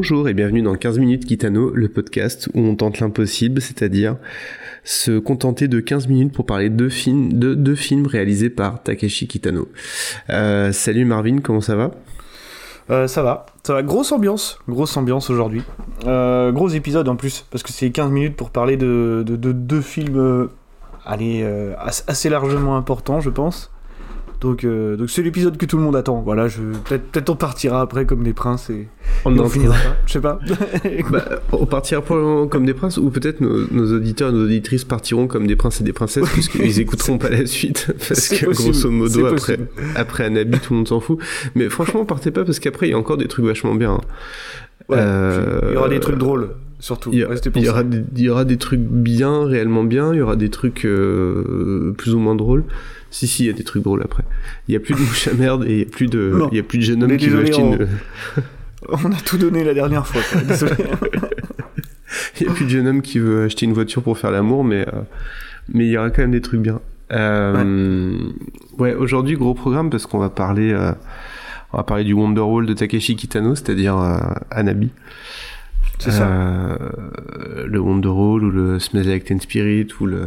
Bonjour et bienvenue dans 15 minutes Kitano, le podcast où on tente l'impossible, c'est-à-dire se contenter de 15 minutes pour parler de films, films réalisés par Takeshi Kitano. Euh, salut Marvin, comment ça va? Euh, ça va, ça va. Grosse ambiance, grosse ambiance aujourd'hui. Euh, gros épisode en plus, parce que c'est 15 minutes pour parler de deux films allez, assez largement importants, je pense. Donc, euh, donc c'est l'épisode que tout le monde attend. Voilà, je peut-être peut on partira après comme des princes et on, en finira pas. Je sais pas. bah, on partira probablement comme des princes ou peut-être nos, auditeurs et nos auditrices partiront comme des princes et des princesses puisqu'ils écouteront pas la suite parce que grosso modo après après Anabi tout le monde s'en fout. Mais franchement partez pas parce qu'après il y a encore des trucs vachement bien. Hein. Euh, il y aura des trucs drôles surtout. Il y, aura des, il y, aura des, trucs bien, réellement bien. Il y aura des trucs euh, plus ou moins drôles. Si, si, il y a des trucs drôles après. Il y a plus de mouche à merde et il y a plus de, il y a plus de jeune homme qui veut acheter une. on a tout donné la dernière fois. Désolé. il y a plus de jeune homme qui veut acheter une voiture pour faire l'amour, mais euh, mais il y aura quand même des trucs bien. Euh, ouais, aujourd'hui gros programme parce qu'on va parler, on va parler du Wonderwall de Takeshi Kitano, c'est-à-dire Anabi. C'est ça. le Wonderwall ou le Smells Like Teen Spirit ou le,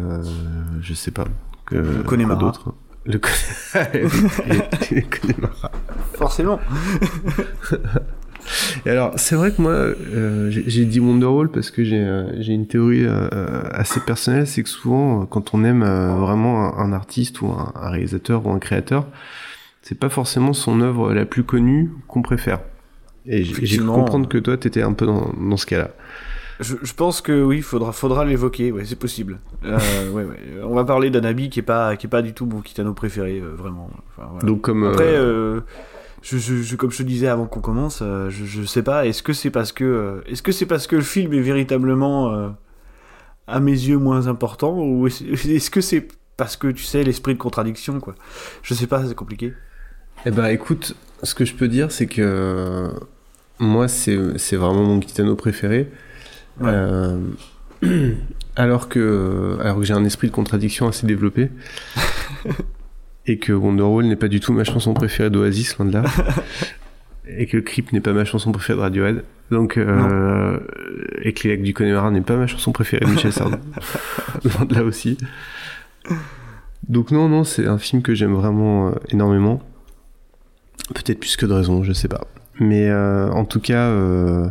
je sais pas, que le Connemara. d'autres. Le, Connemara. Forcément. Et alors, c'est vrai que moi, euh, j'ai dit Wonderwall parce que j'ai euh, une théorie euh, assez personnelle, c'est que souvent, quand on aime vraiment un, artiste ou un, réalisateur ou un créateur, c'est pas forcément son œuvre la plus connue qu'on préfère. Et j'ai pu comprendre que toi, t'étais un peu dans, dans ce cas-là. Je, je, pense que oui, faudra, faudra l'évoquer. Ouais, c'est possible. Euh, ouais, ouais. On va parler d'Anabi qui est pas, qui est pas du tout mon Kitano préféré, euh, vraiment. Enfin, voilà. Donc comme après, euh, je, je, comme je te disais avant qu'on commence, je, je sais pas. Est-ce que c'est parce que, est-ce que c'est parce que le film est véritablement à mes yeux moins important, ou est-ce que c'est parce que tu sais l'esprit de contradiction, quoi? Je sais pas, c'est compliqué. Eh ben, écoute, ce que je peux dire, c'est que moi, c'est vraiment mon Kitano préféré. Euh, alors que, alors que j'ai un esprit de contradiction assez développé. et que Wonderwall n'est pas du tout ma chanson préférée d'Oasis, loin de là. et que Creep n'est pas ma chanson préférée de Radiohead. Donc, euh, et que Les Lacs du Connemara n'est pas ma chanson préférée de Michel Sardou. loin de là aussi. Donc non, non, c'est un film que j'aime vraiment euh, énormément. Peut-être plus que de raison, je sais pas. Mais euh, en tout cas, euh,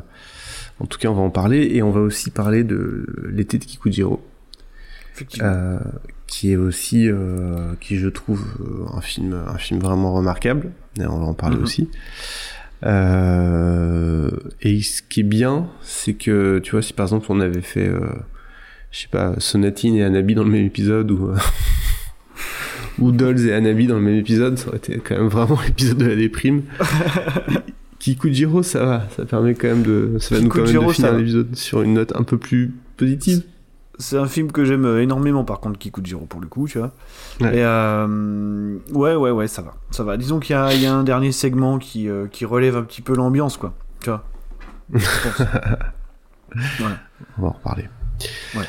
en tout cas, on va en parler et on va aussi parler de l'été de Kikujiro. Euh, qui est aussi, euh, qui je trouve euh, un film, un film vraiment remarquable. Et on va en parler mhm. aussi. Et ce qui est bien, c'est que tu vois, si par exemple on avait fait, je sais pas, Sonatine et Anabi dans le même épisode ou ou Dolls et Anabi dans le même épisode, ça aurait été quand même vraiment l'épisode de la déprime. Kikujiro, ça va, ça permet quand même de, ça va nous permettre de finir l'épisode sur une note un peu plus positive. C'est un film que j'aime énormément, par contre, Kikujiro, pour le coup, tu vois. Ouais. Et euh, ouais, ouais, ouais, ça va, ça va. Disons qu'il y, y, a un dernier segment qui, euh, qui relève un petit peu l'ambiance, quoi, tu vois. ouais. On va en reparler. Ouais.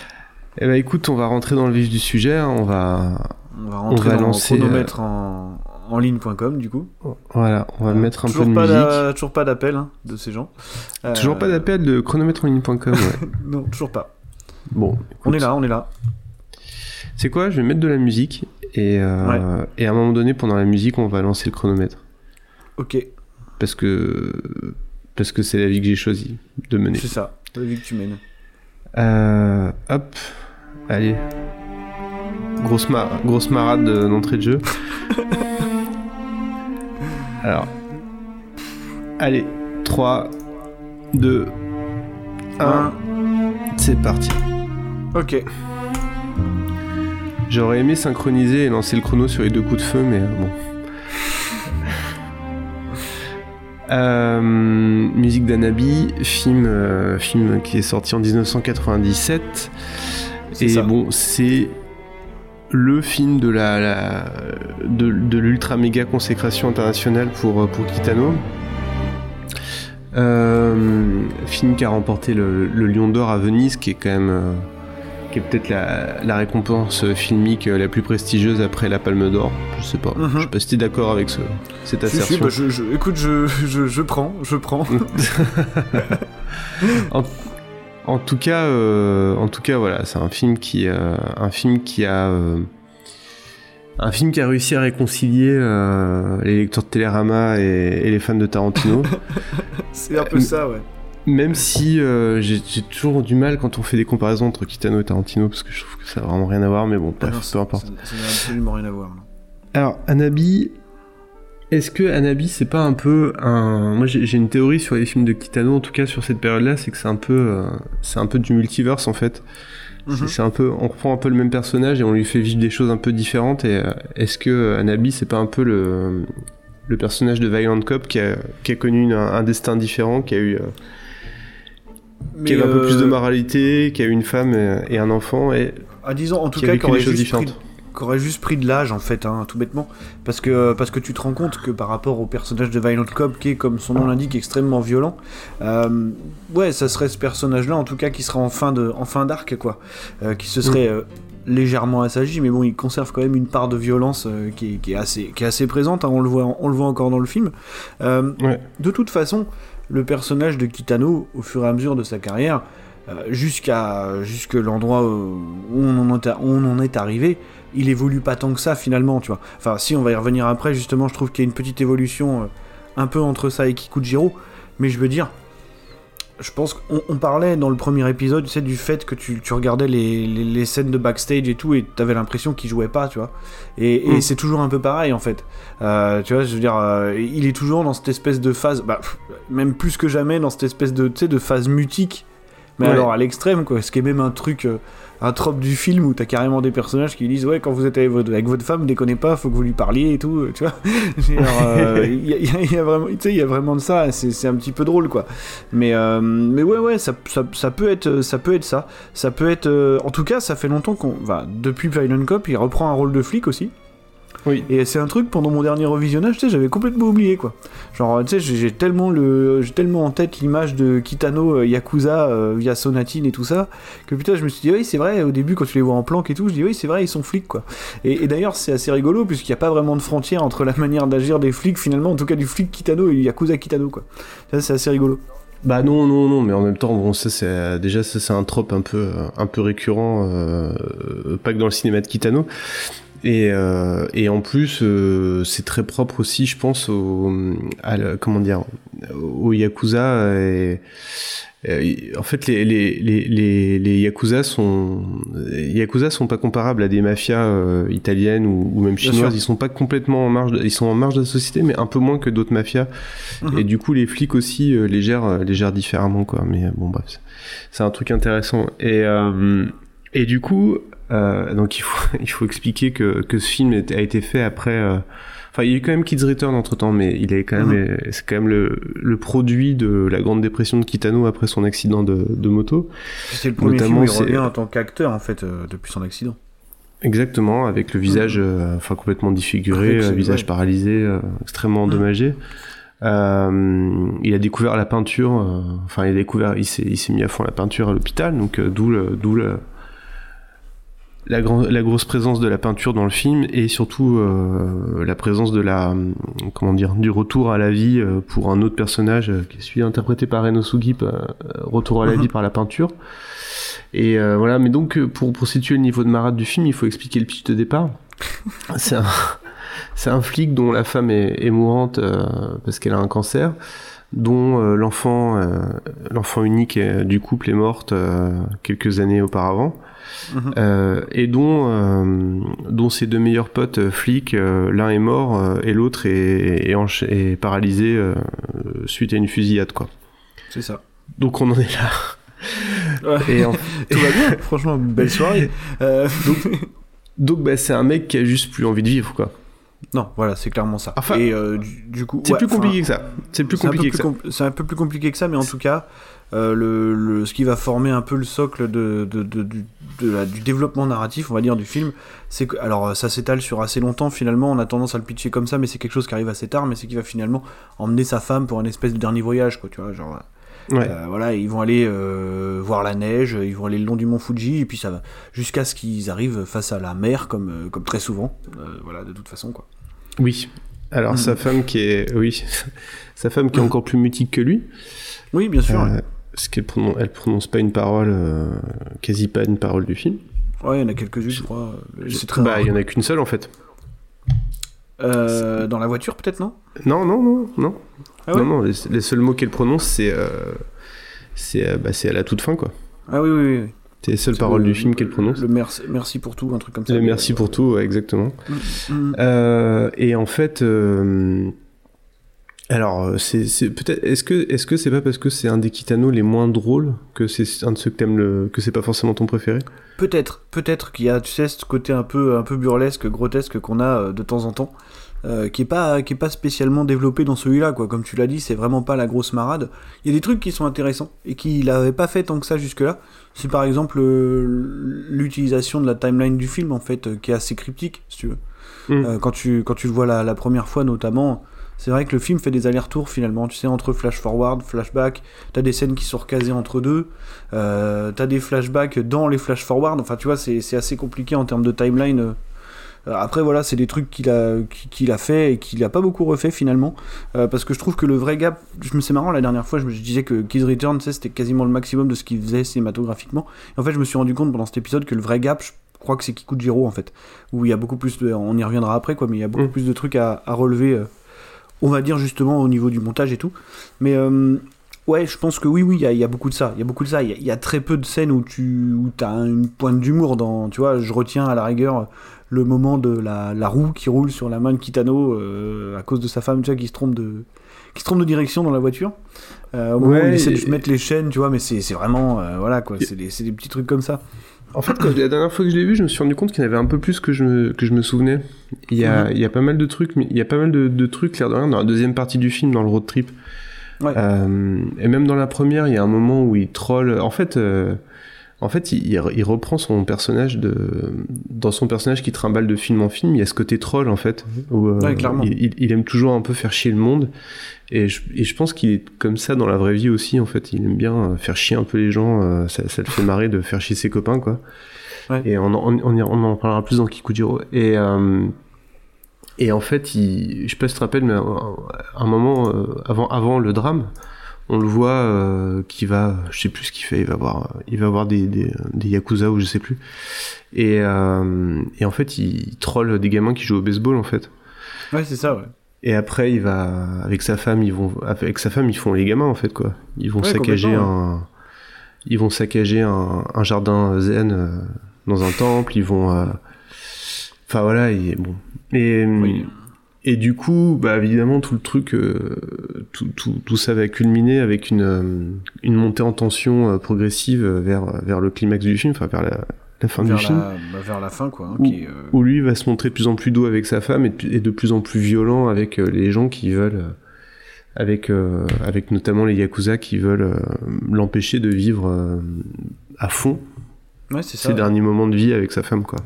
Eh ben, écoute, on va rentrer dans le vif du sujet. Hein. On va, on va rentrer on va dans lancer, chronomètre euh... en en ligne.com du coup. Voilà, on va mettre un peu de musique. Toujours pas d'appel hein, de ces gens. Toujours pas d'appel de chronomètre en ligne.com. Ouais. non, toujours pas. Bon, on est là, on est là. C'est quoi? Je vais mettre de la musique et, euh, et à un moment donné, pendant la musique, on va lancer le chronomètre. Ok. Parce que parce que c'est la vie que j'ai choisi de mener. C'est ça, la vie que tu mènes. Euh, hop, allez. Grosse, grosse marade d'entrée de jeu. Alors. Allez, 3, 2, 1. C'est parti. Ok. J'aurais aimé synchroniser et lancer le chrono sur les deux coups de feu, mais euh, bon. Euh, musique d'Anabi, film, euh, film qui est sorti en 1997. et bon, c'est le film de la, de, l'ultra méga consécration internationale pour pour Kitano. Euh, film qui a remporté le, Lion d'Or à Venise, qui est quand même euh, qui est peut-être la, récompense filmique la plus prestigieuse après la Palme d'Or. Je sais pas. Je sais pas si tu es d'accord avec ce, cette assertion. Bah, je, écoute, je, je, prends, je prends. en, tout cas, euh, en tout cas, voilà, c'est un film qui, euh, un film qui a, euh, un film qui a réussi à réconcilier les lecteurs de Télérama et, les fans de Tarantino. c'est un peu ça, ouais. Même si euh, j'ai toujours du mal quand on fait des comparaisons entre Kitano et Tarantino, parce que je trouve que ça n'a vraiment rien à voir, mais bon, bref, peu importe. Ça n'a absolument rien à voir. Alors, Anabi, est-ce que Anabi, c'est pas un peu un. Moi, j'ai une théorie sur les films de Kitano, en tout cas sur cette période-là, c'est que c'est un peu, euh, c'est un peu du multiverse en fait. Mhm. C'est un peu, on reprend un peu le même personnage et on lui fait vivre des choses un peu différentes. Et euh, est-ce que Anabi, c'est pas un peu le, le personnage de Violent Cop qui a, qui a connu un, destin différent, qui a eu qui a un peu plus de euh, moralité, qui a une femme et, un enfant et ah, disons en tout cas qui aurait, juste pris, aurait juste pris de l'âge en fait, hein, tout bêtement, parce que parce que tu te rends compte que par rapport au personnage de Violent Cop qui est comme son nom l'indique extrêmement violent, euh, ouais ça serait ce personnage-là en tout cas qui serait en fin de en fin d'arc quoi, euh, qui se serait mm. légèrement assagi, mais bon, il conserve quand même une part de violence qui, est assez, qui est assez présente. Hein, on, le voit, on le voit encore dans le film. De toute façon, le personnage de Kitano au fur et à mesure de sa carrière, euh, jusqu'à jusque l'endroit où on, en est, on en est arrivé, il évolue pas tant que ça finalement, tu vois. Enfin, si on va y revenir après, justement, je trouve qu'il y a une petite évolution euh, un peu entre ça et Kikujiro, mais je veux dire, je pense qu'on parlait dans le premier épisode, tu sais, du fait que tu, regardais les, scènes de backstage et tout, et t'avais l'impression qu'il jouait pas, tu vois. Et, mm. c'est toujours un peu pareil, en fait. Euh, tu vois, je veux dire, euh, il est toujours dans cette espèce de phase, bah, même plus que jamais, dans cette espèce de, de phase mutique. Mais alors à l'extrême, quoi. Ce qui est même un truc. Euh, un trope du film où t'as carrément des personnages qui disent ouais quand vous êtes avec votre, avec votre femme déconnez pas faut que vous lui parliez et tout tu vois il y, a vraiment tu sais il y a vraiment de ça c'est un petit peu drôle quoi mais euh, mais ouais ouais ça, ça, ça, peut être ça peut être ça ça peut être euh, en tout cas ça fait longtemps qu'on va depuis Violent Cop il reprend un rôle de flic aussi oui. Et c'est un truc pendant mon dernier revisionnage, tu sais, j'avais complètement oublié quoi. Genre, tu sais, j'ai tellement le, j'ai tellement en tête l'image de Kitano euh, Yakuza euh, via Sonatine et tout ça que putain, je me suis dit oui, c'est vrai. Au début, quand tu les vois en planque et tout, je dis oui, c'est vrai, ils sont flics quoi. Et, d'ailleurs, c'est assez rigolo puisqu'il n'y a pas vraiment de frontière entre la manière d'agir des flics finalement, en tout cas du flic Kitano et Yakuza Kitano quoi. Ça, c'est assez rigolo. Bah non, non, non, mais en même temps, bon, ça c'est déjà ça c'est un trope un peu, un peu récurrent, euh, pas que dans le cinéma de Kitano, et, euh, et en plus, euh, c'est très propre aussi, je pense, au, à comment dire, au yakuza. Et, en fait, les, les, les, les, yakuza sont yakuza sont pas comparables à des mafias euh, italiennes ou, ou même chinoises. Ils sont pas complètement en marge, de, ils sont en marge de la société, mais un peu moins que d'autres mafias. Mhm. Et du coup, les flics aussi euh, les gèrent, euh, les gèrent différemment, quoi. Mais bon, bref, c'est un truc intéressant. Et et du coup, euh, donc il faut, il faut expliquer que, que ce film a été fait après. Euh, enfin, il y a eu quand même Kids Return entre temps, mais il est quand même, mhm. c'est quand même le, le, produit de la grande dépression de Kitano après son accident de, de moto. C'est le premier film où il revient en tant qu'acteur en fait euh, depuis son accident. Exactement, avec le visage, mhm. enfin complètement défiguré, le visage paralysé, extrêmement endommagé. Euh, il a découvert la peinture, enfin il a découvert, il s'est, mis à fond la peinture à l'hôpital, donc d'où le, d'où le, la, la, grosse présence de la peinture dans le film et surtout euh, la présence de la comment dire du retour à la vie euh, pour un autre personnage euh, qui est celui interprété par Reno Sugi retour à la mhm. vie par la peinture. Et voilà mais donc pour, pour situer le niveau de marade du film il faut expliquer le pitch de départ. C'est un c'est un flic dont la femme est, est mourante parce qu'elle a un cancer dont l'enfant l'enfant unique du couple est morte quelques années auparavant Mhm. Euh, et dont, euh, dont ses deux meilleurs potes euh, flics, l'un est mort et l'autre est, est, paralysé suite à une fusillade, quoi. C'est ça. Donc on en est là. Et Tout va bien, franchement, belle soirée. donc, bah, c'est un mec qui a juste plus envie de vivre, quoi. Non, voilà, c'est clairement ça. Enfin, et du, coup, c'est plus compliqué que ça. C'est plus compliqué que ça. C'est un peu plus compliqué que ça, mais en tout cas, euh, le, ce qui va former un peu le socle de, de, de, du, du, développement narratif, on va dire, du film. C'est que, alors, ça s'étale sur assez longtemps finalement. On a tendance à le pitcher comme ça, mais c'est quelque chose qui arrive assez tard. Mais c'est qu'il va finalement emmener sa femme pour un espèce de dernier voyage, quoi. Tu vois, genre. Ouais. Euh, voilà, ils vont aller euh, voir la neige, ils vont aller le long du mont Fuji, et puis ça va jusqu'à ce qu'ils arrivent face à la mer, comme, euh, comme très souvent. Euh, voilà, de toute façon, quoi. Oui. Alors Mhm. sa femme qui est, oui, sa femme qui est encore plus mutique que lui, Oui, bien sûr. parce qu'elle prononce, elle prononce pas une parole, quasi pas une parole du film. Ouais, il y en a quelques-unes, je crois. C'est très Bah, il y en a qu'une seule en fait. Euh, dans la voiture, peut-être, non? Non, non, non, non. Ah ouais? Non, non. Les, les seuls mots qu'elle prononce, c'est, euh, c'est, euh, bah, à la toute fin quoi. Ah oui, oui, oui. C'est les seules paroles le- du film qu'elle prononce. Le merci, merci pour tout, un truc comme ça. Le merci pour tout, ouais, exactement. Mm. Euh, et en fait, alors euh, c'est, c'est peut-être, est-ce que, est-ce que c'est pas parce que c'est un des Kitano les moins drôles que c'est un de ceux que t'aimes le, que c'est pas forcément ton préféré? Peut-être, peut-être qu'il y a, tu sais, ce côté un peu, un peu burlesque, grotesque qu'on a euh, de temps en temps, euh, qui est pas, qui est pas spécialement développé dans celui-là, quoi. Comme tu l'as dit, c'est vraiment pas la grosse marade. Il y a des trucs qui sont intéressants et qu'il avait pas fait tant que ça jusque-là. C'est par exemple euh, l'utilisation de la timeline du film, en fait, qui est assez cryptique, si tu veux. Mm. Euh, quand tu, quand tu le vois la, la première fois, notamment. C'est vrai que le film fait des allers-retours finalement, tu sais, entre flash forward, flashback, t'as des scènes qui sont recasées entre deux, euh, t'as des flashbacks dans les flash forward, enfin tu vois, c'est assez compliqué en termes de timeline. euh. Après voilà, c'est des trucs qu'il a, qu'il qu'il a fait et qu'il a pas beaucoup refait finalement, euh, parce que je trouve que le vrai gap, je me c'est marrant la dernière fois, je me disais que Kids Return, tu sais, c'était quasiment le maximum de ce qu'il faisait cinématographiquement. Et en fait, je me suis rendu compte pendant cet épisode que le vrai gap, je crois que c'est Kikujiro en fait, où il y a beaucoup plus de, on y reviendra après quoi, mais il y a beaucoup Mm. plus de trucs à, à relever. euh, on va dire justement au niveau du montage et tout. Mais euh, ouais, je pense que oui, oui, il y, a- il y a beaucoup de ça. Il y a beaucoup de ça. Il y, a- il y a très peu de scènes où tu où as une pointe d'humour dans. Tu vois, je retiens à la rigueur le moment de la, la roue qui roule sur la main de Kitano euh, à cause de sa femme, tu vois, qui se trompe de qui se trompe de direction dans la voiture. Euh, au moment où il essaie de et- mettre les chaînes, tu vois, mais c'est vraiment voilà quoi, c'est des, des petits trucs comme ça. En fait, quand- la dernière fois que je l'ai vu, je me suis rendu compte qu'il y en avait un peu plus que je me, que je me souvenais. Il y a, il y a pas mal de trucs, mais il y a pas mal de, de trucs, l'air de rien, dans la deuxième partie du film, dans le road trip. Ouais. Euh, et même dans la première, il y a un moment où il troll. En fait, euh, en fait, il, reprend son personnage de, dans son personnage qui trimballe de film en film. Il y a ce côté troll en fait, où euh, Ouais, clairement. il, aime toujours un peu faire chier le monde. Et je, et je pense qu'il est comme ça dans la vraie vie aussi. En fait, il aime bien euh, faire chier un peu les gens. euh, ça, ça le fait marrer de faire chier ses copains, quoi. Ouais. Et on, en- on, on en parlera plus dans Kikujiro. Et euh, et en fait, il, je sais pas si tu te rappelles, mais à un moment avant avant le drame, on le voit euh, qui va, je sais plus ce qu'il fait, il va voir, il va voir des, des, des yakuza ou je sais plus. Et, euh, et en fait, il troll des gamins qui jouent au baseball en fait. Ouais, c'est ça, ouais. Et après, il va avec sa femme, ils vont avec sa femme, ils font les gamins en fait quoi. Ils vont Ouais, saccager un, ils vont saccager un, un jardin zen euh, dans un temple. Ils vont, enfin voilà, et bon. Et Oui. Et du coup, bah évidemment, tout le truc, euh, tout, tout, tout ça va culminer avec une, euh, une montée en tension euh, progressive vers, vers le climax du film, enfin vers la, la fin Vers du film, bah, vers la fin, quoi. hein, Où- qui est, euh, où lui va se montrer de plus en plus doux avec sa femme et de, et de plus en plus violent avec les gens qui veulent, avec, euh, avec notamment les Yakuza qui veulent l'empêcher de vivre à fond Ouais, c'est ça. ses ouais. derniers moments de vie avec sa femme, quoi.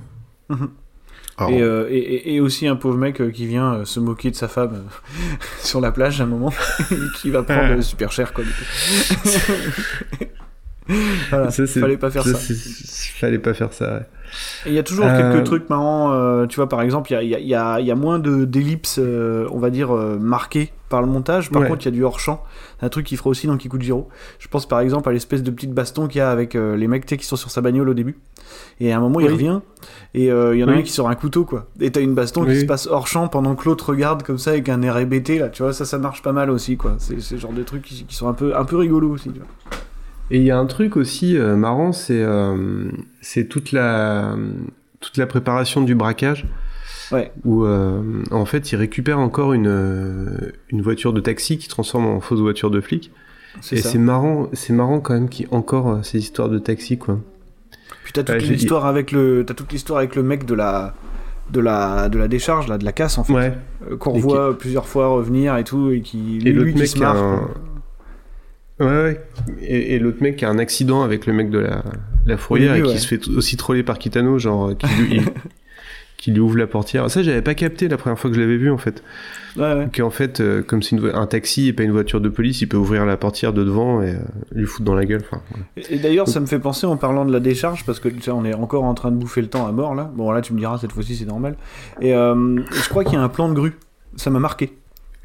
Et, euh, et, aussi un pauvre mec euh, qui vient euh, se moquer de sa femme sur la plage à un moment, et qui va prendre super cher quoi. du coup. voilà, ça, fallait pas faire ça. c'est- Fallait pas faire ça, ouais. Et il y a toujours Euh, quelques trucs marrants, euh, tu vois, par exemple, il y a, il y a- y a- moins de- d'ellipses, euh, on va dire, marquées par le montage. Par Ouais. contre, il y a du hors-champ. Un truc qu'il fera aussi dans Kikujiro. Je pense par exemple à l'espèce de petite baston qu'il y a avec les mecs qui sont sur sa bagnole au début. Et à un moment, il revient, et il y en a Oui. un qui sort un couteau, quoi. Et t'as une baston qui se passe hors-champ pendant que l'autre regarde comme ça avec un air hébété, là. Tu vois, ça, ça marche pas mal aussi, quoi. C'est le genre de trucs qui, qui sont un peu, un peu rigolos aussi, tu vois. Et il y a un truc aussi euh, marrant, c'est euh, c'est toute la toute la préparation du braquage. Ouais. Où euh, en fait, il récupère encore une une voiture de taxi qui transforme en fausse voiture de flic. Et c'est marrant, c'est marrant quand même qu'il encore ces histoires de taxi quoi. Puis t'as toute Ouais, l'histoire avec le, t'as toute l'histoire avec le mec de la, de la, de la décharge, là, de la casse en fait. Ouais. Qu'on Et revoit plusieurs fois revenir et tout, et qui Et lui, lui mec se qui a marre. un-. Ouais, ouais. Et, et l'autre mec qui a un accident avec le mec de la, la fourrière et qui ouais. se fait aussi troller par Kitano, genre, euh, qui lui, il- qui lui ouvre la portière. Ça, j'avais pas capté la première fois que je l'avais vu en fait. Ouais, ouais. Qu'en fait, euh, comme c'est un taxi et pas une voiture de police, il peut ouvrir la portière de devant et euh, lui foutre dans la gueule. Enfin. Et, et d'ailleurs, ça me fait penser en parlant de la décharge, parce que on est encore en train de bouffer le temps à mort là. Bon, là, tu me diras, cette fois-ci, c'est normal. Et euh, je crois qu'il y a un plan de grue. Ça m'a marqué.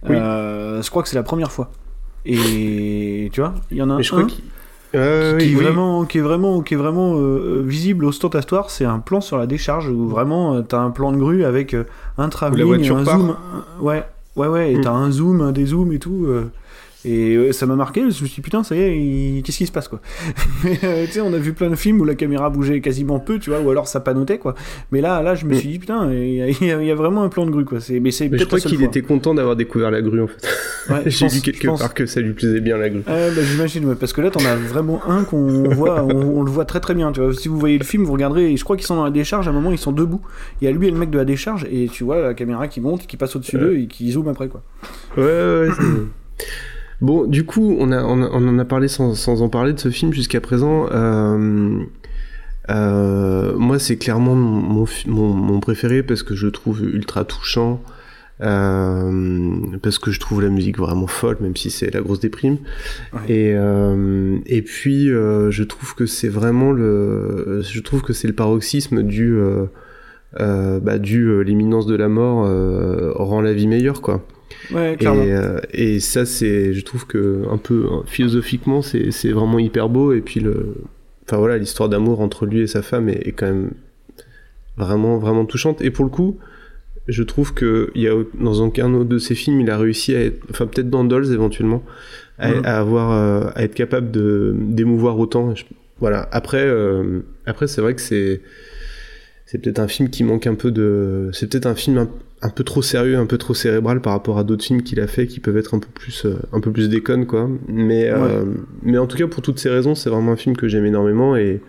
Oui. Je crois que c'est la première fois. Et tu vois, il y en a Mais je un crois. Euh, qui, oui, est oui. vraiment, qui est vraiment, qui est vraiment euh, visible, ostentatoire. C'est un plan sur la décharge où vraiment euh, t'as un plan de grue avec euh, un travelling, un part. zoom. ouais, ouais, ouais. Et Mm. t'as un zoom, un dézoom et tout. Et euh, ça m'a marqué, je me suis dit putain, ça y est, il- qu'est-ce qui se passe quoi? Mais euh, tu sais, on a vu plein de films où la caméra bougeait quasiment peu, tu vois, ou alors ça panotait quoi. Mais là, là, je me Mm. suis dit putain, il y, a- il y vraiment un plan de grue quoi. C'est, mais c'est Mais je crois qu'il était content d'avoir découvert la grue en fait. Ouais, J'ai lu quelque part que ça lui plaisait bien la grue. Bah, j'imagine, ouais, parce que là, t'en as vraiment un qu'on voit, on, on le voit très très bien. Tu vois, si vous voyez le film, vous regarderez, et je crois qu'ils sont dans la décharge. À un moment, ils sont debout. Il y a lui et le mec de la décharge, et tu vois la caméra qui monte, qui passe au-dessus Ouais. d'eux et qui zoome après quoi. Ouais, ouais, ouais. bon, du coup, on, a, on, en a parlé sans, sans en parler de ce film jusqu'à présent. Euh, euh, moi, c'est clairement mon, fi- mon, mon préféré parce que je le trouve ultra touchant. euh, parce que je trouve la musique vraiment folle, même si c'est la grosse déprime. Ouais. Et, euh, et puis, euh, je trouve que c'est vraiment le, je trouve que c'est le paroxysme du, bah, du l'imminence de la mort rend la vie meilleure, quoi. Ouais, Et, clairement. euh, et ça, c'est, je trouve que un peu hein, philosophiquement, c'est, c'est vraiment hyper beau. Et puis le, enfin voilà, l'histoire d'amour entre lui et sa femme est, est quand même vraiment, vraiment touchante. Et pour le coup, je trouve que il y a dans aucun autre de ses films, il a réussi à être, enfin peut-être dans Dolls éventuellement, à, à avoir, euh, à être capable de d'émouvoir autant. Je- voilà. Après, euh, après, c'est vrai que c'est c'est peut-être un film qui manque un peu de. C'est peut-être un film un, un peu trop sérieux, un peu trop cérébral par rapport à d'autres films qu'il a fait qui peuvent être un peu plus, euh, un peu plus déconnes, quoi. Mais, euh, mais en tout cas, pour toutes ces raisons, c'est vraiment un film que j'aime énormément et,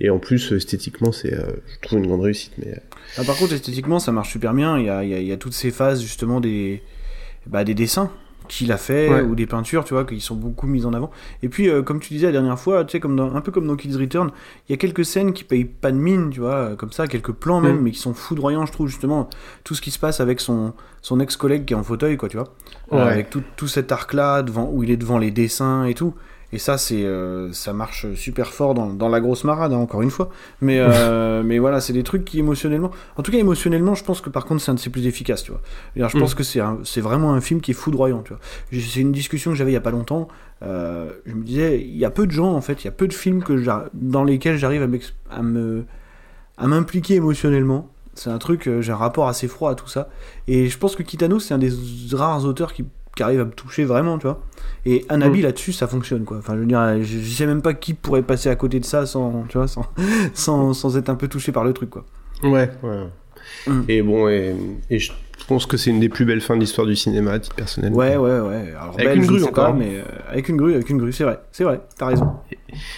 et en plus, esthétiquement, c'est, euh, je trouve une grande réussite. Mais Ah, par contre, esthétiquement, ça marche super bien. Il y a, il y a- il y a toutes ces phases justement des, bah, des dessins qu'il a fait Ouais. ou des peintures, tu vois, qui sont beaucoup mises en avant. Et puis, euh, comme tu disais la dernière fois, tu sais, comme dans- un peu comme dans Kids Return, il y a quelques scènes qui payent pas de mine, tu vois, comme ça, quelques plans même, Mm. mais qui sont foudroyants, je trouve, justement, tout ce qui se passe avec son, son ex-collègue qui est en fauteuil, quoi, tu vois. Euh, avec tout, tout cet arc-là, devant, où il est devant les dessins et tout. Et ça, c'est, euh, ça marche super fort dans, dans la grosse marade, hein, encore une fois. Mais, euh, mais voilà, c'est des trucs qui émotionnellement. En tout cas, émotionnellement, je pense que par contre, c'est un de ses plus efficaces, tu vois. Je Mm. pense que c'est, un- c'est vraiment un film qui est foudroyant, tu vois. C'est une discussion que j'avais il y a pas longtemps. Euh, je me disais, il y a peu de gens, en fait, il y a peu de films que dans lesquels j'arrive à, me, à m'impliquer émotionnellement. C'est un truc, j'ai un rapport assez froid à tout ça. Et je pense que Kitano, c'est un des rares auteurs qui, qui arrive à me toucher vraiment, tu vois. Et Anabi Mm. là-dessus, ça fonctionne, quoi. Enfin, je veux dire, je, je sais même pas qui pourrait passer à côté de ça sans, tu vois, sans, sans, sans être un peu touché par le truc, quoi. ouais, ouais. Mm. Et bon, et, et je pense que c'est une des plus belles fins de l'histoire du cinéma, à titre personnel. Ouais, ouais, ouais. Alors, Avec belle, une grue encore. pas, mais euh, avec une grue, avec une grue, c'est vrai, c'est vrai, t'as raison.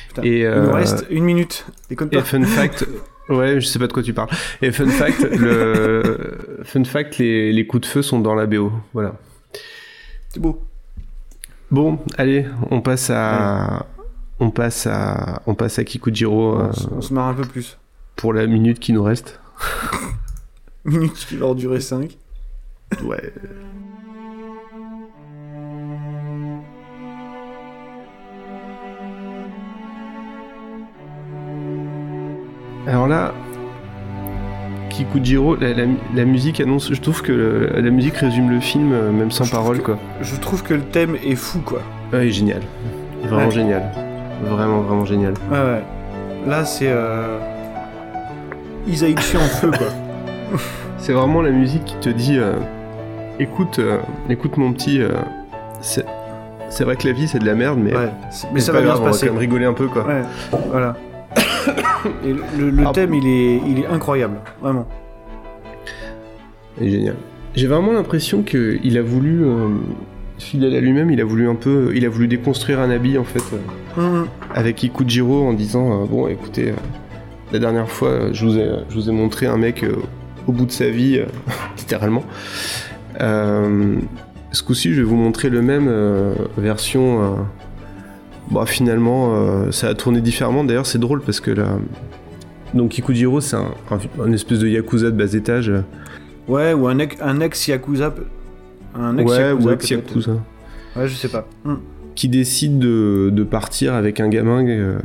Putain, Et, Il nous euh, reste une minute. Déconne Et fun fact, ouais, je sais pas de quoi tu parles. Et fun fact, le fun fact, les, les coups de feu sont dans la BO. Voilà. C'est beau. Bon, allez, on passe à, on passe à, on passe à Kikujiro euh, On, se- on se marre un peu plus. pour la minute qui nous reste. Minute qui va en durer 5. Ouais. Alors là, Kikujiro, la, la, la musique annonce. Je trouve que le- la musique résume le film, euh, même sans parole, quoi. Je trouve que le thème est fou, quoi. Ouais, il est génial. Vraiment Ouais. génial. Vraiment, vraiment génial. Ouais, ouais. Là, c'est. Euh... Isaichi en feu, quoi. C'est vraiment la musique qui te dit euh, écoute, euh, écoute mon petit, euh, c'est vrai que la vie c'est de la merde, mais, Ouais. c'est- Mais ça c'est va pas bien grave, se on va passer. quand même rigoler un peu quoi. Ouais, voilà. Et le, le Ah. thème, il est, il est incroyable, vraiment. Génial. J'ai vraiment l'impression qu'il a voulu, euh, fidèle à lui-même, il a voulu un peu, il a voulu déconstruire un habit en fait euh, hum. avec Ikujiro en disant euh, bon écoutez, la dernière fois je vous ai, je vous ai montré un mec au bout de sa vie, littéralement. Ce coup-ci, je vais vous montrer le même version. Bah, finalement, euh, ça a tourné différemment. D'ailleurs, c'est drôle parce que la, Donc Kikujiro, c'est un, un, espèce de yakuza de bas étage. Ouais, ou un, ex, un ex-yakuza. Un ex ouais, ou ex-yakuza. Ouais, je sais pas. Hmm. Qui décide de, de, partir avec un gamin euh,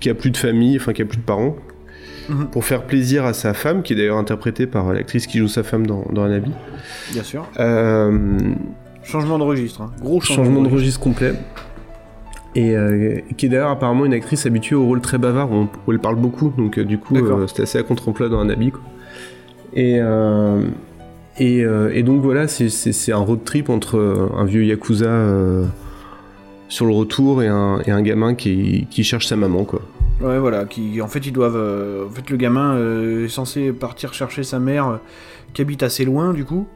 qui a plus de famille, enfin qui a plus de parents, mhm. pour faire plaisir à sa femme, qui est d'ailleurs interprétée par l'actrice qui joue sa femme dans, dans Anabi. Bien sûr. Euh, changement de registre, hein. gros changement, changement de, registre. complet. Et euh, qui est d'ailleurs apparemment une actrice habituée au rôle très bavard où, elle parle beaucoup, donc du coup c'était assez à contre-emploi dans Anabi. Quoi. Et, et, et, donc voilà, c'est un road trip entre un vieux yakuza sur le retour et un, et un gamin qui, qui, cherche sa maman quoi. Ouais voilà, qui en fait ils doivent, euh, en fait le gamin euh, est censé partir chercher sa mère euh, qui habite assez loin du coup,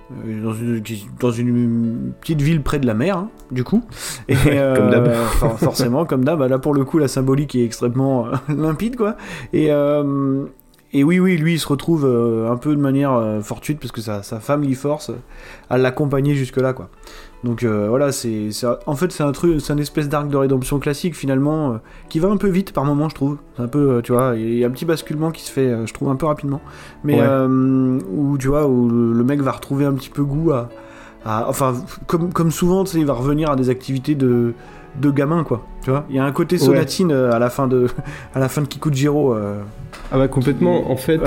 dans une, dans, une, petite ville près de la mer hein, du coup. Et, comme d'hab. forcément comme d'hab, là pour le coup la symbolique est extrêmement limpide quoi. Et et oui, oui, lui, il se retrouve un peu de manière fortuite parce que sa, sa femme l'y force à l'accompagner jusque-là, quoi. Donc euh, voilà, c'est en fait c'est un truc, c'est un espèce d'arc de rédemption classique finalement euh, qui va un peu vite par moment, je trouve. C'est un peu, euh, tu vois, il y a un petit basculement qui se fait, je trouve un peu rapidement, mais où tu vois où le, mec va retrouver un petit peu goût à, enfin comme comme souvent, tu sais, il va revenir à des activités de de gamin quoi. Tu vois, il y a un côté sonatine à la fin de à la fin de Kikujiro. Ah bah complètement. En fait.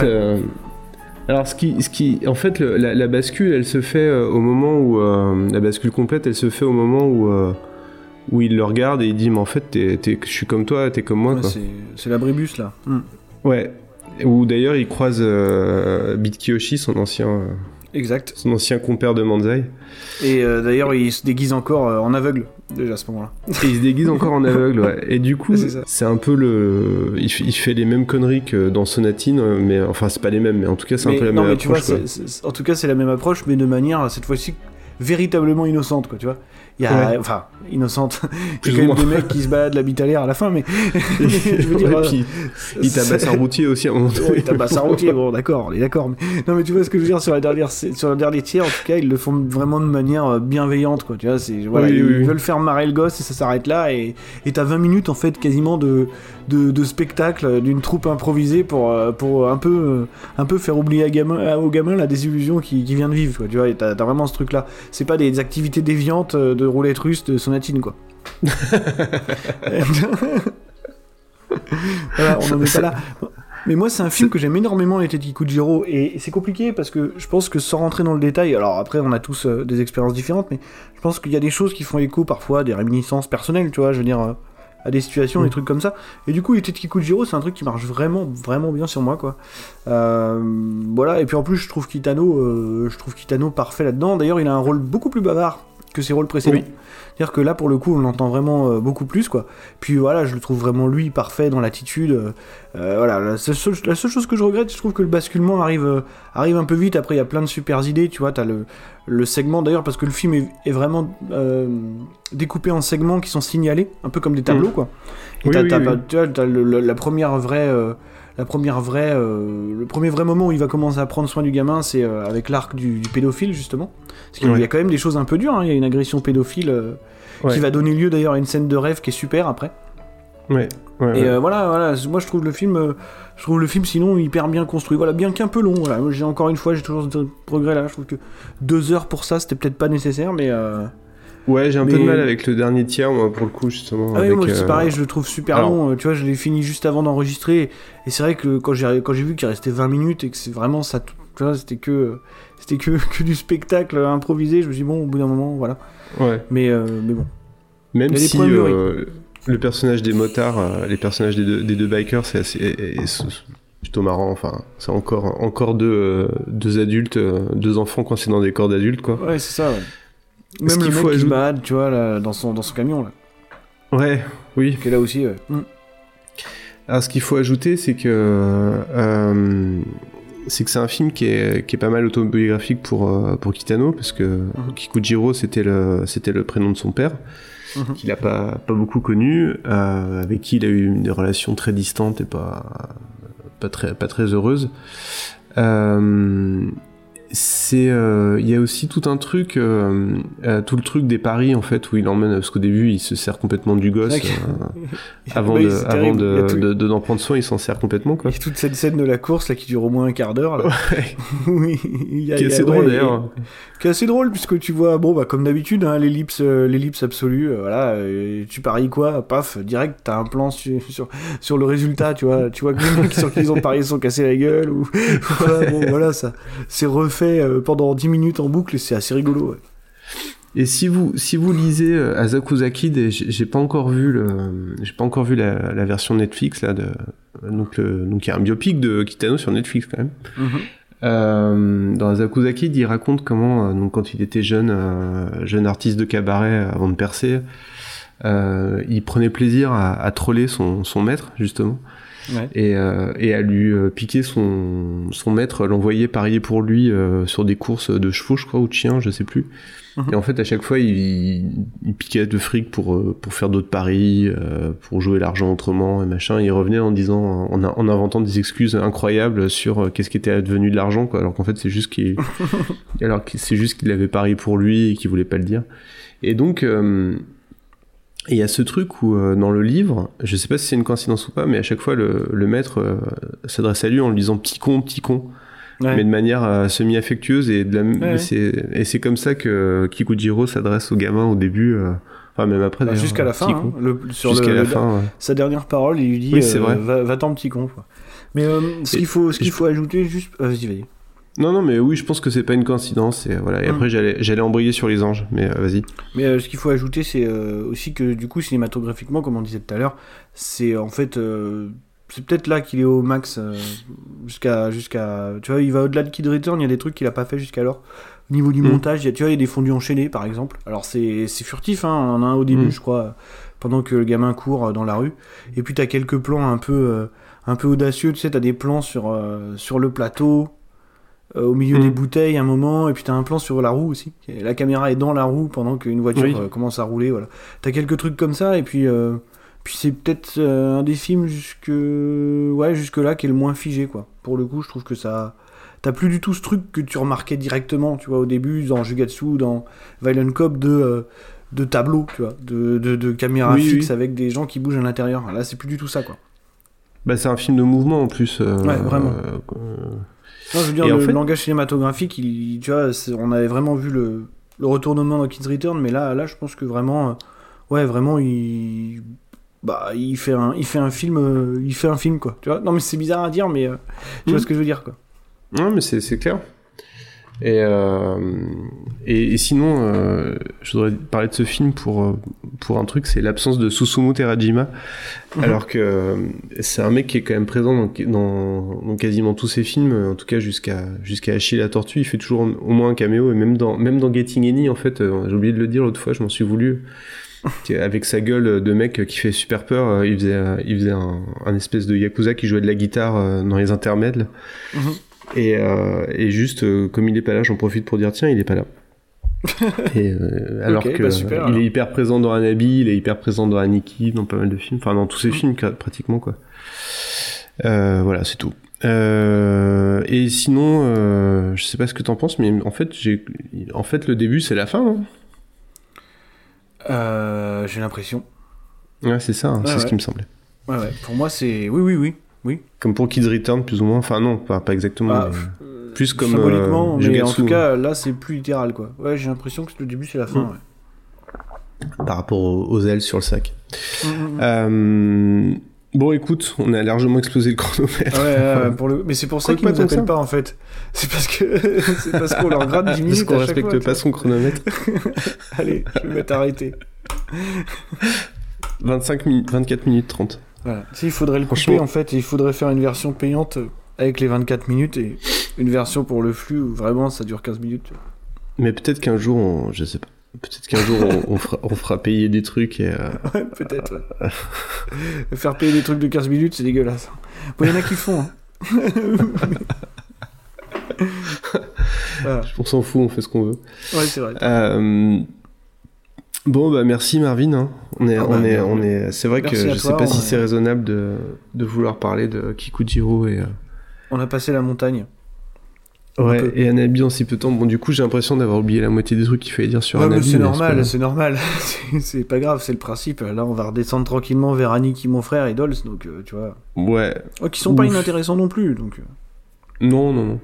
Alors, ce qui, ce qui, en fait, la, bascule, elle se fait euh, au moment où euh, la bascule complète, elle se fait au moment où euh, où il le regarde et il dit, mais en fait, je suis comme toi, t'es comme moi. c'est l'abribus là. Hmm. Ouais. Ou d'ailleurs, il croise Beat Kiyoshi, son ancien. Exact. Son ancien compère de Manzai. Et d'ailleurs, il se déguise encore en aveugle déjà à ce moment-là. Et il se déguise encore en aveugle, ouais. Et du coup, c'est un peu le. Il, fait les mêmes conneries que dans Sonatine, mais enfin, c'est pas les mêmes, mais en tout cas, c'est un peu la même approche. Tu vois, en tout cas, c'est la même approche, mais de manière, cette fois-ci, véritablement innocente, quoi, tu vois. Il y a, enfin, innocente. Il y a quand même des mecs qui se baladent la bite à l'air à la fin, mais. je veux dire, puis, il tabasse un routier aussi à un moment donné. il tabasse un routier, bon, d'accord, on est d'accord. Mais... Non, mais tu vois ce que je veux dire sur la dernière, sur le dernier tiers, en tout cas, ils le font vraiment de manière euh, bienveillante, quoi. Tu vois, c'est, voilà, ils veulent faire marrer le gosse et ça s'arrête là. Et t'as 20 minutes, en fait, quasiment de, de, de spectacle d'une troupe improvisée pour, euh, pour un, peu, euh, un peu faire oublier à gamin, au gamin la désillusion qui, qui vient de vivre, quoi. Tu vois, t'as, vraiment ce truc-là. C'est pas des activités déviantes de roulette russe de sonatine, quoi. voilà, on en est pas là. Mais moi, c'est un film que j'aime énormément, Les Kujiro, et c'est compliqué parce que je pense que sans rentrer dans le détail, alors après, on a tous euh, des expériences différentes, mais je pense qu'il y a des choses qui font écho parfois, des réminiscences personnelles, tu vois, je veux dire, euh, à des situations, des mm. trucs comme ça. Et du coup, Les Kujiro, c'est un truc qui marche vraiment, vraiment bien sur moi, quoi. Euh, voilà, et puis en plus, je trouve Kitano, je trouve Kitano parfait là-dedans. D'ailleurs, il a un rôle beaucoup plus bavard que ses rôles précédents. C'est-à-dire que là, pour le coup, on l'entend vraiment euh, beaucoup plus, quoi. Puis voilà, je le trouve vraiment lui parfait dans l'attitude. Euh, euh, voilà, la seule, chose que je regrette, je trouve que le basculement arrive, arrive un peu vite. Après, il y a plein de super idées, tu vois. T'as le, le segment, d'ailleurs, parce que le film est, vraiment découpé en segments qui sont signalés, un peu comme des tableaux, mm. quoi. Et t'as, la première vraie la première vraie, le premier vrai moment où il va commencer à prendre soin du gamin, c'est avec l'arc du, pédophile justement. Parce qu'il y a quand même des choses un peu dures. Hein. Il y a une agression pédophile qui va donner lieu d'ailleurs à une scène de rêve qui est super après. Ouais. et euh, voilà, voilà, moi je trouve le film, euh, je trouve le film sinon hyper bien construit. Voilà, bien qu'un peu long. Voilà, j'ai encore une fois, j'ai toujours ce progrès là. Je trouve que deux heures pour ça, c'était peut-être pas nécessaire, mais. Euh, ouais, j'ai un peu de mal avec le dernier tiers, moi, pour le coup, justement. Ah oui, moi, c'est pareil, je le trouve super long. Tu vois, je l'ai fini juste avant d'enregistrer. Et c'est vrai que quand j'ai, quand j'ai vu qu'il restait 20 minutes et que c'est vraiment ça, tu vois, c'était que, c'était que, que du spectacle improvisé, je me suis dit, bon, au bout d'un moment, voilà. Ouais. Mais, mais bon. Même si euh, le personnage des motards, euh, les personnages des deux, des deux bikers, c'est assez plutôt marrant. Enfin, c'est encore encore deux, euh, deux adultes, deux enfants coincés dans des corps d'adultes, quoi. Ouais, c'est ça. Ouais. Même le mec faut qui se balade, tu vois, là, dans son dans son camion là. Ouais, oui. Qui est là aussi. Ouais. Mm. Alors, ce qu'il faut ajouter, c'est que c'est que c'est un film qui est, qui est, pas mal autobiographique pour, pour Kitano, parce que mm-hmm. Kikujiro, c'était le, c'était le prénom de son père. Mhm. qu'il n'a pas, pas beaucoup connu, euh, avec qui il a eu des relations très distantes et pas, pas, très, pas très heureuses. Euh, c'est euh, il y a aussi tout un truc euh, euh, tout le truc des paris en fait où il emmène parce qu'au début il se sert complètement du gosse avant Bah, de avant tout- d'en prendre soin il s'en sert complètement quoi. Il y a toute cette scène de la course là qui dure au moins un quart d'heure. oui, il y a- qui est assez drôle d'ailleurs. Qui est assez drôle puisque tu vois, bon bah comme d'habitude, hein, l'ellipse, euh, l'ellipse absolue, euh, voilà, euh, tu paries quoi, paf, direct, t'as un plan sur, sur, sur le résultat, tu vois, tu vois que les mecs sur qui ils ont parié sont cassés la gueule ou, voilà, bon voilà, ça, c'est refait euh, pendant 10 minutes en boucle et c'est assez rigolo. ouais. Et si vous si vous lisez euh, et j'ai pas encore vu le j'ai pas encore vu la, la version Netflix là de donc le, donc il y a un biopic de Kitano sur Netflix quand même. Euh, dans Asakusa Kid, il raconte comment euh, donc quand il était jeune euh, jeune artiste de cabaret euh, avant de percer, euh, il prenait plaisir à, à troller son son maître justement Ouais. et, euh, et à lui euh, piquer son, son maître, l'envoyer parier pour lui euh, sur des courses de chevaux, je crois, ou de chiens, je sais plus. Mhm. Et en fait, à chaque fois, il, il piquait de fric pour, pour faire d'autres paris, pour jouer l'argent autrement et machin. Il revenait en disant, en, en inventant des excuses incroyables sur qu'est-ce qui était devenu de l'argent, quoi. Alors qu'en fait, c'est juste qu'il, alors c'est juste qu'il avait parié pour lui et qu'il voulait pas le dire. Et donc, euh, et il y a ce truc où euh, dans le livre, je sais pas si c'est une coïncidence ou pas, mais à chaque fois le, le maître euh, s'adresse à lui en lui disant petit con, petit con, Ouais. mais de manière euh, semi-affectueuse et de la, Ouais. et c'est comme ça que Kikujiro s'adresse au gamin au début, enfin même après Bah, jusqu'à la fin, hein, le- sur le- la le- fin. ouais. sa dernière parole, il lui dit Oui, c'est vrai. va, va-t'en petit con. Quoi. Mais ce qu'il faut, ce qu'il faut ajouter, juste, vas-y, vas-y. Non non mais oui, je pense que c'est pas une coïncidence et voilà. Et Mm. après j'allais embrayer sur les anges, mais euh, vas-y. Mais euh, ce qu'il faut ajouter, c'est euh, aussi que du coup, cinématographiquement, comme on disait tout à l'heure, c'est en fait. euh, c'est peut-être là qu'il est au max euh, jusqu'à jusqu'à tu vois il va au-delà de Kid Return il y a des trucs qu'il a pas fait jusqu'alors au niveau du Mm. montage il y a, tu vois il y a des fondus enchaînés par exemple alors c'est c'est furtif hein on en a un au début Mm. je crois pendant que le gamin court euh, dans la rue et puis t'as quelques plans un peu euh, un peu audacieux tu sais t'as des plans sur euh, sur le plateau euh, au milieu Mm. des bouteilles un moment et puis t'as un plan sur la roue aussi la caméra est dans la roue pendant qu'une voiture Oui. euh, commence à rouler voilà t'as quelques trucs comme ça et puis euh, puis c'est peut-être un des films jusque ouais jusque là qui est le moins figé quoi pour le coup je trouve que ça t'as plus du tout ce truc que tu remarquais directement tu vois au début dans Jugatsu dans Violent Cop de de tableau tu vois de, de, de caméra Oui, fixe oui. avec des gens qui bougent à l'intérieur là c'est plus du tout ça quoi Bah c'est un film de mouvement en plus. euh, Ouais, vraiment. euh, non je veux dire Et en le fait- langage cinématographique il, tu vois on avait vraiment vu le, le retournement dans Kids Return mais là là je pense que vraiment euh, ouais vraiment il bah il fait un il fait un film euh, il fait un film quoi tu vois? Non mais c'est bizarre à dire mais euh, tu vois Mhm. ce que je veux dire quoi Non, mais c'est clair. Et, euh, et, et sinon, euh, je voudrais parler de ce film pour, euh, pour un truc, c'est l'absence de Susumu Terajima. Mhm. Alors que c'est un mec qui est quand même présent dans, dans, dans quasiment tous ses films, en tout cas jusqu'à jusqu'à Achille la Tortue, il fait toujours au moins un caméo, et même dans, même dans Getting Any, en fait, j'ai oublié de le dire l'autre fois, je m'en suis voulu. Avec sa gueule de mec qui fait super peur, il faisait, il faisait un, un espèce de yakuza qui jouait de la guitare dans les intermèdes. là. Et, euh, et juste, euh, comme il est pas là, j'en profite pour dire tiens, il est pas là. et euh, alors que bah super, il alors. est hyper présent dans Anabi, il est hyper présent dans Aniki, dans pas mal de films, enfin dans tous ses films ca- pratiquement quoi. Euh, voilà, c'est tout. Euh, et sinon, euh, je sais pas ce que t'en penses, mais en fait, j'ai, en fait, le début c'est la fin. hein. Euh, j'ai l'impression Ouais, c'est ça, hein, Ouais, c'est ce qui me semblait. ouais ouais pour moi c'est oui oui oui oui Comme pour Kids Return, plus ou moins. Enfin non, pas, pas exactement. Ah, mais euh, plus comme symboliquement euh, mais en tout cas là c'est plus littéral quoi ouais j'ai l'impression que le début c'est la fin ouais. par rapport aux, aux ailes sur le sac. Mhm. Euh, bon, écoute, on a largement explosé le chronomètre. Ouais, ouais, ouais, pour le... Mais c'est pour ça qu'ils pas nous pas en fait. C'est parce que c'est parce qu'on leur gratte 10 minutes. Parce qu'on chaque respecte fois, pas son chronomètre. Allez, je vais arrêté. 25 minutes, 24 minutes 30. Voilà. Sais, il faudrait le couper en fait. Il faudrait faire une version payante euh, avec les 24 minutes et une version pour le flux où vraiment ça dure 15 minutes. Mais peut-être qu'un jour, on, je sais pas. Peut-être qu'un jour, on, on fera, on fera payer des trucs et. euh, Ouais, peut-être. ouais. Faire payer des trucs de 15 minutes, c'est dégueulasse. Bon, il y en a qui font. Hein. voilà. on s'en fout, on fait ce qu'on veut. Ouais, c'est vrai. Euh, Bon, bah merci Marvin. hein. On est, Ah on bah, est, on est. C'est vrai Merci que je toi, sais pas si est- c'est raisonnable de, de vouloir parler de Kikujiro et. euh, On a passé la montagne. Ouais, et un habit en si peu de temps. Bon, du coup, j'ai l'impression d'avoir oublié la moitié des trucs qu'il fallait dire sur Ouais, habit. c'est normal, c'est normal. C'est- pas grave, c'est le principe. Là, on va redescendre tranquillement vers Annie, mon frère et Dolls, donc euh, tu vois. Ouais. Oh, qui sont pas inintéressants non plus, donc. euh. Non, non, non.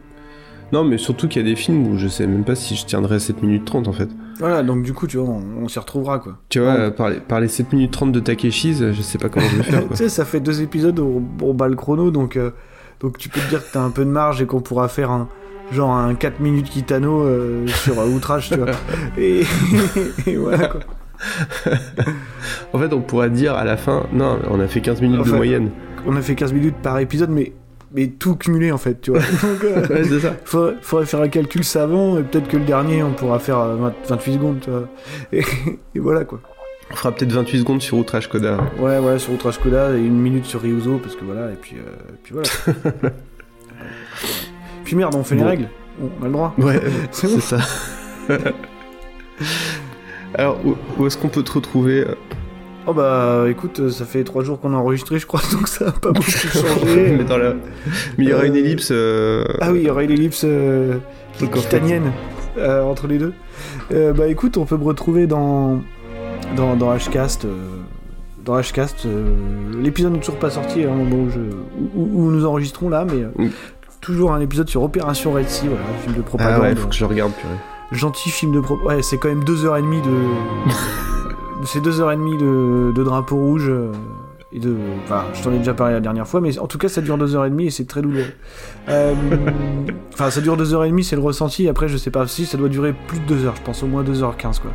Non, mais surtout qu'il y a des films où je sais même pas si je tiendrai 7 minutes 30 en fait. Voilà, donc du coup, tu vois, on, on s'y retrouvera quoi. Tu vois, Ouais. par, les, par les 7 minutes 30 de Takeshi's, je sais pas comment je vais faire. tu sais, ça fait deux épisodes où on bat le chrono, donc, euh, donc tu peux te dire que t'as un peu de marge et qu'on pourra faire un. Genre un 4 minutes Kitano euh, sur euh, Outrage, tu vois. Et, et voilà quoi. En fait, on pourra dire à la fin, non, on a fait 15 minutes de moyenne. On a fait 15 minutes par épisode, mais, mais tout cumulé en fait, tu vois. Donc, euh, Ouais, c'est ça. faudrait, faudrait faire un calcul savant, et peut-être que le dernier, on pourra faire euh, 20 28 secondes, tu vois. Et, et voilà quoi. On fera peut-être 28 secondes sur Outrage Coda. Ouais, ouais, sur Outrage Coda, et une minute sur Ryuzo, parce que voilà, et puis, euh, et puis voilà. puis merde, on fait les règles. On a le droit. Ouais, C'est ça. Alors, où, où est-ce qu'on peut te retrouver euh, Oh bah écoute, ça fait 3 jours qu'on a enregistré, je crois, donc ça a pas beaucoup changé. Mais dans la- Mais il y aura une Euh, ellipse. euh, Ah oui, il y aura une ellipse euh, titanienne euh, entre les deux. Bah écoute, on peut me retrouver dans dans, dans Hcast. dans Hcast, l'épisode n'est toujours pas sorti hein, où, je, où, où nous enregistrons là, mais Mm. toujours un épisode sur Opération Red Sea, voilà, film de Ah propagande. ouais, faut que je regarde, purée. Gentil film de pro... Ouais, c'est quand même 2h30 de. c'est 2h30 de, de drapeau rouge. euh, Et de... Enfin, je t'en ai déjà parlé la dernière fois, mais en tout cas, ça dure 2h30 et c'est très douloureux. Euh, Enfin, ça dure 2h30, c'est le ressenti. Après, je sais pas si ça doit durer plus de 2 heures, je pense au moins 2h15, quoi.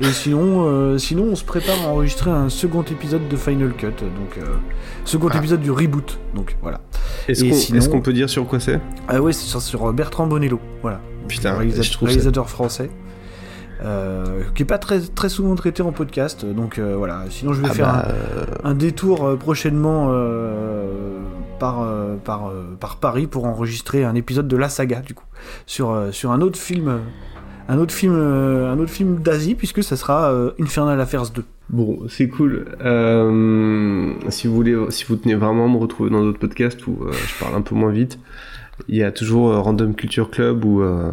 Et sinon, euh, sinon, on se prépare à enregistrer un second épisode de Final Cut. Donc, euh, second Ah. épisode du reboot. Donc, voilà. Est-ce Et qu'on sinon- peut dire sur quoi c'est? Ah ouais, c'est sur, sur Bertrand Bonello. Voilà. Putain, je trouve réalisateur français. Euh, qui est pas très, très souvent traité en podcast, donc euh, voilà. Sinon, je vais Ah faire bah, un- euh, un, détour prochainement par, par, par Paris pour enregistrer un épisode de la saga, du coup, sur, sur un autre film, un autre film, un autre film d'Asie, puisque ça sera Infernal Affairs 2. Bon, c'est cool. Euh, si vous voulez, si vous tenez vraiment à me retrouver dans d'autres podcasts où euh, je parle un peu moins vite, il y a toujours euh, Random Culture Club où, euh,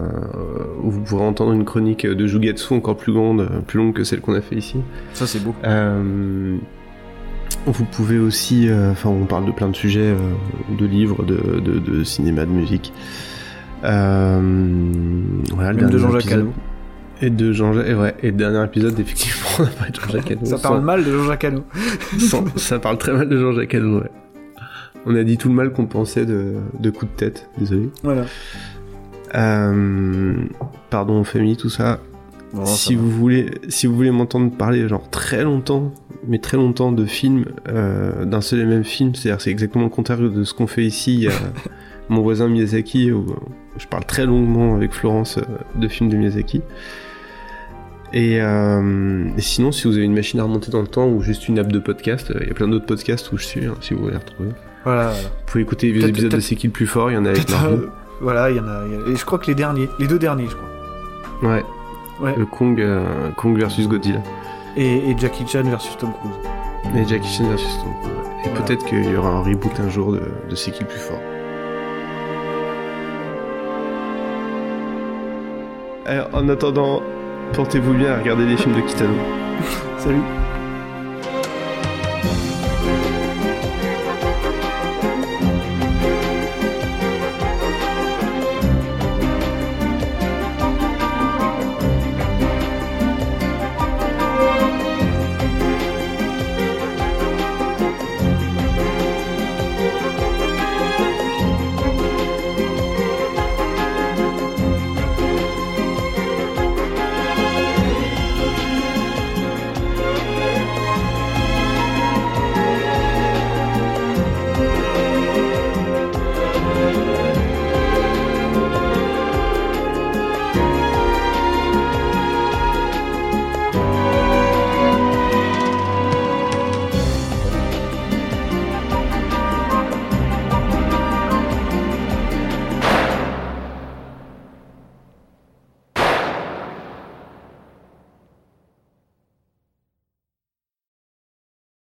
où vous pourrez entendre une chronique de Jugetsu encore plus grande, euh, plus longue que celle qu'on a fait ici. Ça, c'est beau. Euh, vous pouvez aussi, euh, enfin, on parle de plein de sujets, euh, de livres, de, de, de cinéma, de musique. Euh, voilà, le Même de dernier Jean-Jacques Hano. Et de Jean-Jacques, ouais, et le dernier épisode, effectivement, on a parlé de Jean-Jacques Hano. Ça sans- parle mal de Jean-Jacques Hano. sans- ça parle très mal de Jean-Jacques Hano, ouais. On a dit tout le mal qu'on pensait de, de coups de tête, désolé. Voilà. Euh, pardon, famille, tout ça. Si ça vous voulez, si vous voulez m'entendre parler genre très longtemps, mais très longtemps de films, euh, d'un seul et même film, c'est-à-dire c'est exactement le contraire de ce qu'on fait ici. Il y a mon voisin Miyazaki où je parle très longuement avec Florence euh, de films de Miyazaki. Et, euh, et sinon, si vous avez une machine à remonter dans le temps ou juste une app de podcast, euh, il y a plein d'autres podcasts où je suis, hein, si vous voulez les retrouver. Voilà. Vous pouvez écouter les vieux épisodes de C'est qui le plus fort, il y en a avec Marvin. euh, voilà, il y en a. Et je crois que les derniers, les deux derniers, je crois. Ouais, Ouais. le Kong, euh, Kong versus Godzilla. Et, et Jackie Chan versus Tom Cruise. Et Jackie Chan versus Tom Cruise. Et Voilà. peut-être qu'il y aura un reboot un jour de, de C'est qui le plus fort. Alors, en attendant, portez-vous bien à regarder des films de Kitano. Salut